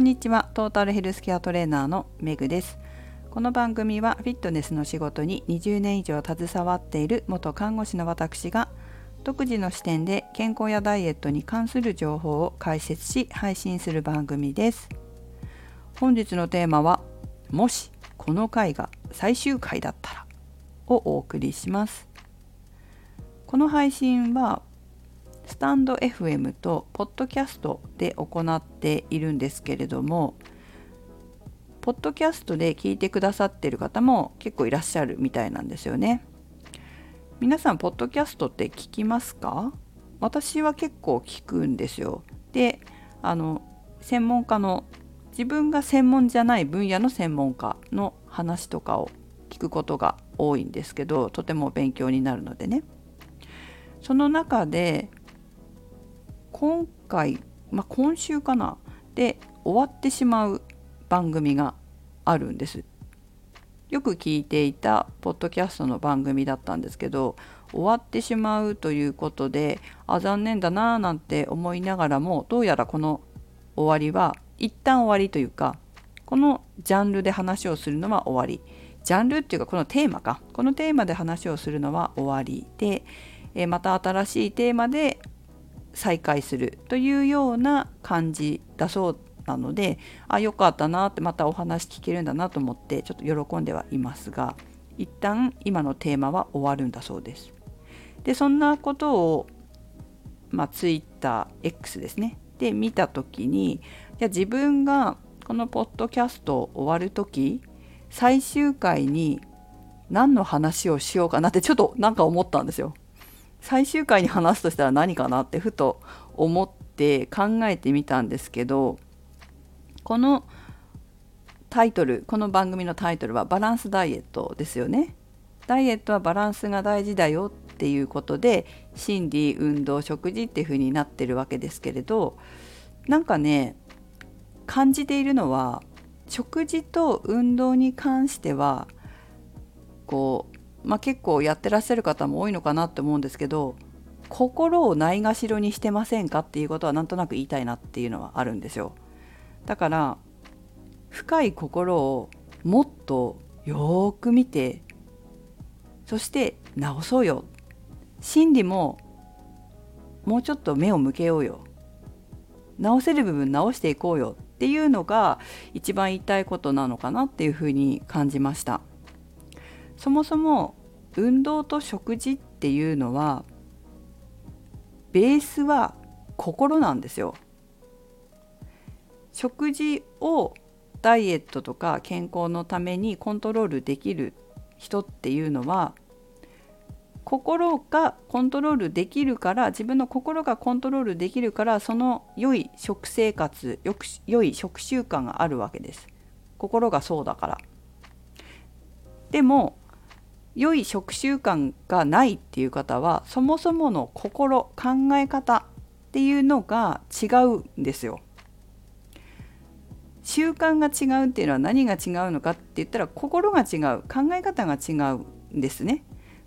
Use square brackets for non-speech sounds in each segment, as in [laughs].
んにちは。トータルヘルスケアトレーナーのメグです。この番組はフィットネスの仕事に20年以上携わっている元看護師の私が独自の視点で健康やダイエットに関する情報を解説し配信する番組です。本日のテーマはもしこの回が最終回だったらをお送りします。この配信はスタンド FM とポッドキャストで行っているんですけれどもポッドキャストで聞いてくださってる方も結構いらっしゃるみたいなんですよね。皆さんポッドキャストって聞きますか？私は結構聞くんですよ。であの専門家の自分が専門じゃない分野の専門家の話とかを聞くことが多いんですけどとても勉強になるのでね。その中で今回、まあ、今週かなで終わってしまう番組があるんです。よく聞いていたポッドキャストの番組だったんですけど終わってしまうということであ残念だなーなんて思いながらもどうやらこの終わりは一旦終わりというかこのジャンルで話をするのは終わりジャンルっていうかこのテーマかこのテーマで話をするのは終わりで、えまた新しいテーマで再開するというような感じだそうなのであよかったなってまたお話聞けるんだなと思ってちょっと喜んではいますが一旦今のテーマは終わるんだそうです。でそんなことを、まあ、TwitterX ですねで見た時にじゃ自分がこのポッドキャスト終わる時最終回に何の話をしようかなってちょっとなんか思ったんですよ。最終回に話すとしたら何かなってふと思って考えてみたんですけどこのタイトルこの番組のタイトルはバランスダイエットですよね。ダイエットはバランスが大事だよっていうことで心理運動食事っていう風になってるわけですけれどなんかね感じているのは食事と運動に関してはこうまあ、結構やってらっしゃる方も多いのかなって思うんですけど心をないがしろにしてませんかっていうことはなんとなく言いたいなっていうのはあるんですよ。だから深い心をもっとよーく見てそして直そうよ。心理ももうちょっと目を向けようよ。直せる部分直していこうよっていうのが一番言いたいことなのかなっていうふうに感じました。そもそも運動と食事っていうのはベースは心なんですよ。食事をダイエットとか健康のためにコントロールできる人っていうのは心がコントロールできるから自分の心がコントロールできるからその良い食生活よく良い食習慣があるわけです心がそうだからでも良い食習慣がないっていう方はそもそもの心考え方っていうのが違うんですよ。習慣が違うっていうのは何が違うのかって言ったら心が違う考え方が違うんですね。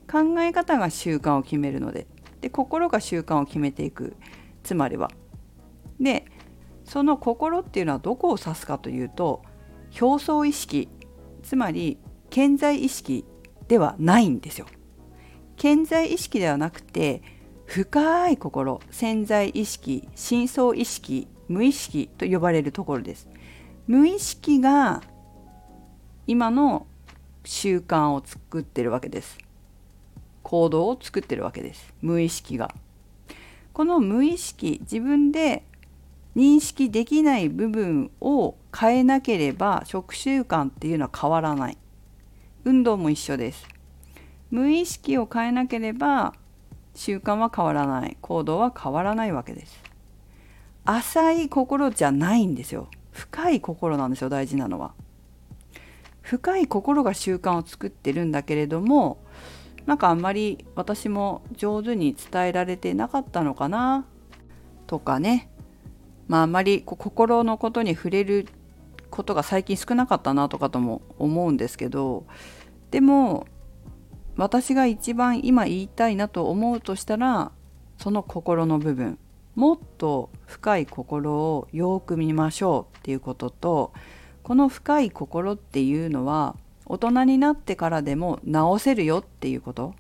考え方が習慣を決めるのでで心が習慣を決めていくつまりは。でその心っていうのはどこを指すかというと表層意識つまり健在意識ではないんですよ。健在意識ではなくて深い心潜在意識深層意識無意識と呼ばれるところです。無意識が今の習慣を作ってるわけです。行動を作ってるわけです。無意識が。この無意識自分で認識できない部分を変えなければ食習慣っていうのは変わらない。運動も一緒です。無意識を変えなければ習慣は変わらない。行動は変わらないわけです。浅い心じゃないんですよ。深い心なんですよ。大事なのは。深い心が習慣を作ってるんだけれどもなんかあんまり私も上手に伝えられてなかったのかなとかね。まああんまり心のことに触れることが最近少なかったなとかとも思うんですけどでも私が一番今言いたいなと思うとしたらその心の部分もっと深い心をよく見ましょうっていうこととこの深い心っていうのは大人になってからでも直せるよっていうこと。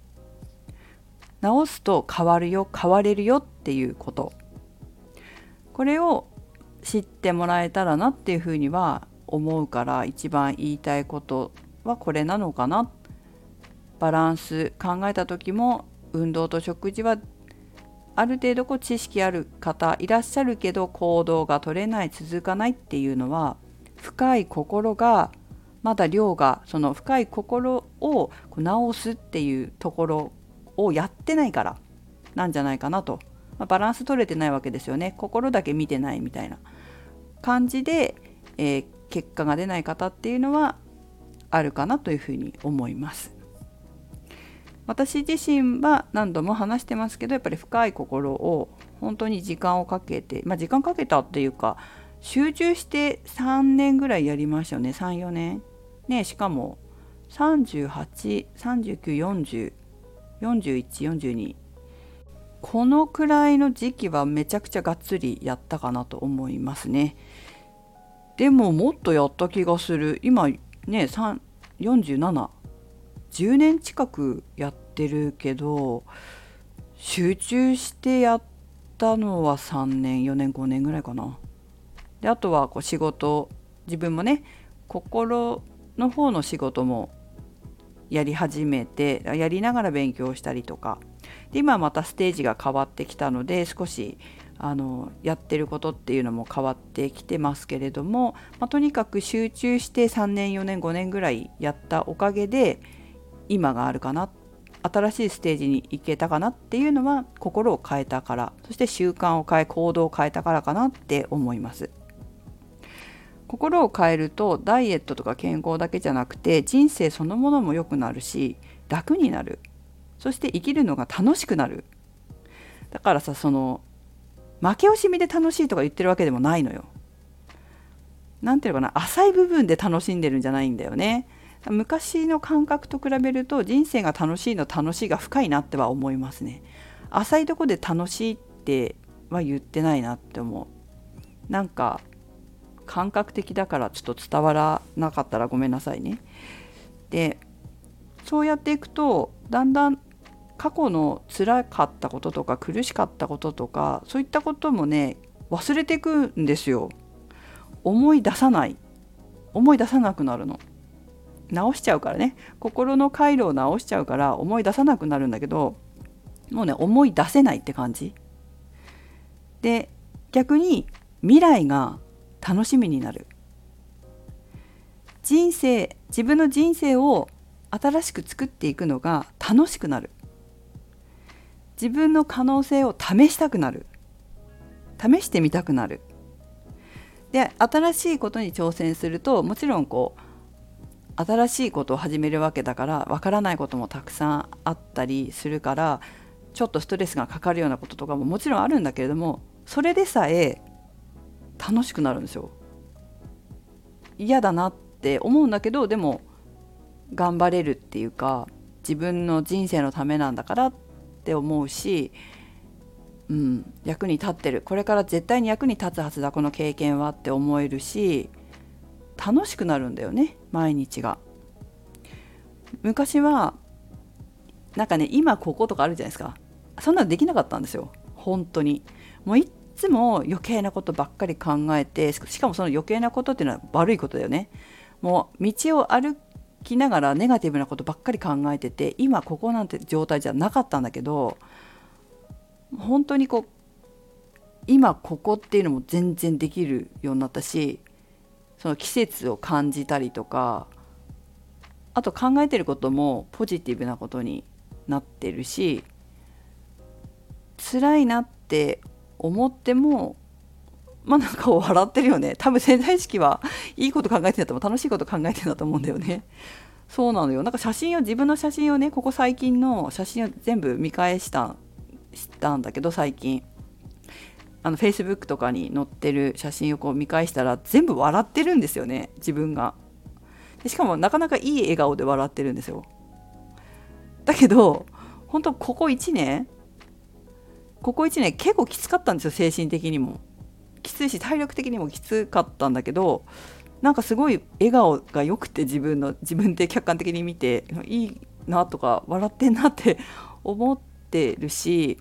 直すと変わるよ変われるよっていうこと。これを知ってもらえたらなっていうふうには思うから一番言いたいことはこれなのかなバランス考えた時も運動と食事はある程度こう知識ある方いらっしゃるけど行動が取れない続かないっていうのは深い心がまだ量がその深い心を直すっていうところをやってないからなんじゃないかなと、まあ、バランス取れてないわけですよね。心だけ見てないみたいな。感じで、えー、結果が出ない方っていうのはあるかなというふうに思います。私自身は何度も話してますけどやっぱり深い心を本当に時間をかけてまあ時間かけたっていうか集中して3年ぐらいやりましたよね。34年。ねしかも3839404142このくらいの時期はめちゃくちゃがっつりやったかなと思いますね。でももっとやった気がする。今ね47 10年近くやってるけど集中してやったのは3年4年5年ぐらいかな。であとはこう仕事。自分もね心の方の仕事もやり始めてやりながら勉強したりとか。で今またステージが変わってきたので少しあのやってることっていうのも変わってきてますけれども、まあ、とにかく集中して3年4年5年ぐらいやったおかげで今があるかな新しいステージに行けたかなっていうのは心を変えたからそして習慣を変え行動を変えたからかなって思います。心を変えるとダイエットとか健康だけじゃなくて人生そのものも良くなるし楽になる。そして生きるのが楽しくなるだからさその負け惜しみで楽しいとか言ってるわけでもないのよ。なんていうのかな浅い部分で楽しんでるんじゃないんだよね。昔の感覚と比べると人生が楽しいの楽しいが深いなっては思いますね。浅いとこで楽しいっては言ってないなって思う。なんか感覚的だからちょっと伝わらなかったらごめんなさいね。でそうやっていくとだんだん過去の辛かったこととか苦しかったこととかそういったこともね忘れていくんですよ。思い出さない思い出さなくなるの。直しちゃうからね心の回路を直しちゃうから思い出さなくなるんだけどもうね思い出せないって感じで逆に未来が楽しみになる人生自分の人生を新しく作っていくのが楽しくなる。自分の可能性を試したくなる。試してみたくなる。で新しいことに挑戦するともちろんこう新しいことを始めるわけだからわからないこともたくさんあったりするからちょっとストレスがかかるようなこととかももちろんあるんだけれどもそれでさえ楽しくなるんですよ。嫌だなって思うんだけどでも頑張れるっていうか自分の人生のためなんだからって思うし、うん、役に立ってる。これから絶対に役に立つはずだこの経験はって思えるし楽しくなるんだよね毎日が。昔はなんかね今こことかあるじゃないですか。そんなのできなかったんですよ。本当に。もういつも余計なことばっかり考えてしかもその余計なことっていうのは悪いことだよね。もう道を歩きながらネガティブなことばっかり考えてて今ここなんて状態じゃなかったんだけど本当にこう今ここっていうのも全然できるようになったしその季節を感じたりとかあと考えてることもポジティブなことになってるし辛いなって思ってもまあなんか笑ってるよね。多分潜在意識はいいこと考えてるんだと思う。楽しいこと考えてるんだと思うんだよね。そうなのよ。なんか写真を自分の写真をねここ最近の写真を全部見返したしたんだけど最近。あの Facebook とかに載ってる写真をこう見返したら全部笑ってるんですよね。自分が。でしかもなかなかいい笑顔で笑ってるんですよ。だけど本当ここ1年ここ1年結構きつかったんですよ精神的にも。きついし体力的にもきつかったんだけどなんかすごい笑顔が良くて自分の自分で客観的に見ていいなとか笑ってんなって思ってるし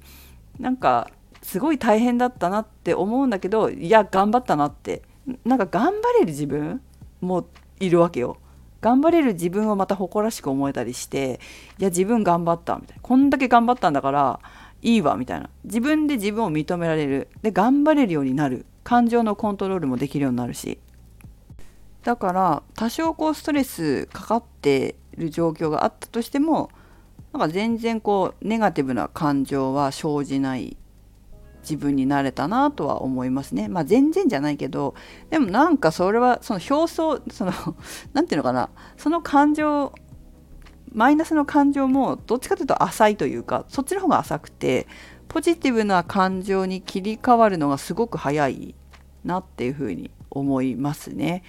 なんかすごい大変だったなって思うんだけどいや頑張ったなって。なんか頑張れる自分もいるわけよ。頑張れる自分をまた誇らしく思えたりしていや自分頑張ったみたいな。こんだけ頑張ったんだからいいわみたいな。自分で自分を認められる。で頑張れるようになる。感情のコントロールもできるようになるしだから多少こうストレスかかってる状況があったとしてもなんか全然こうネガティブな感情は生じない自分になれたなとは思いますね。まあ全然じゃないけどでもなんかそれはその表層その [laughs] 何て言うのかなその感情マイナスの感情もどっちかというと浅いというかそっちの方が浅くてポジティブな感情に切り替わるのがすごく早いなっていうふうに思いますね。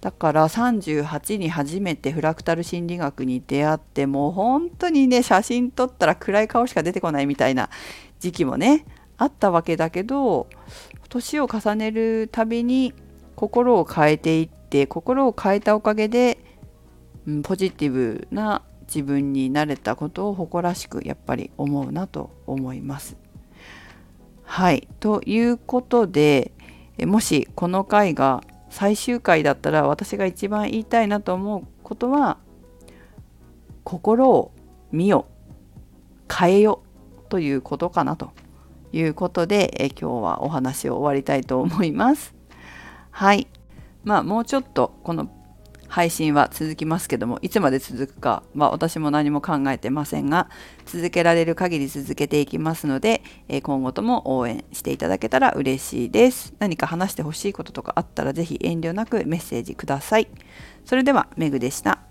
だから38に初めてフラクタル心理学に出会ってもう本当にね写真撮ったら暗い顔しか出てこないみたいな時期もねあったわけだけど年を重ねるたびに心を変えていって心を変えたおかげで、うん、ポジティブな自分になれたことを誇らしくやっぱり思うなと思います。はいということでもしこの回が最終回だったら私が一番言いたいなと思うことは心を見よ変えよということかなということでえ今日はお話を終わりたいと思います。はいまあもうちょっとこの配信は続きますけどもいつまで続くかは私も何も考えてませんが続けられる限り続けていきますので、え今後とも応援していただけたら嬉しいです。何か話してほしいこととかあったら是非遠慮なくメッセージください。それではメグでした。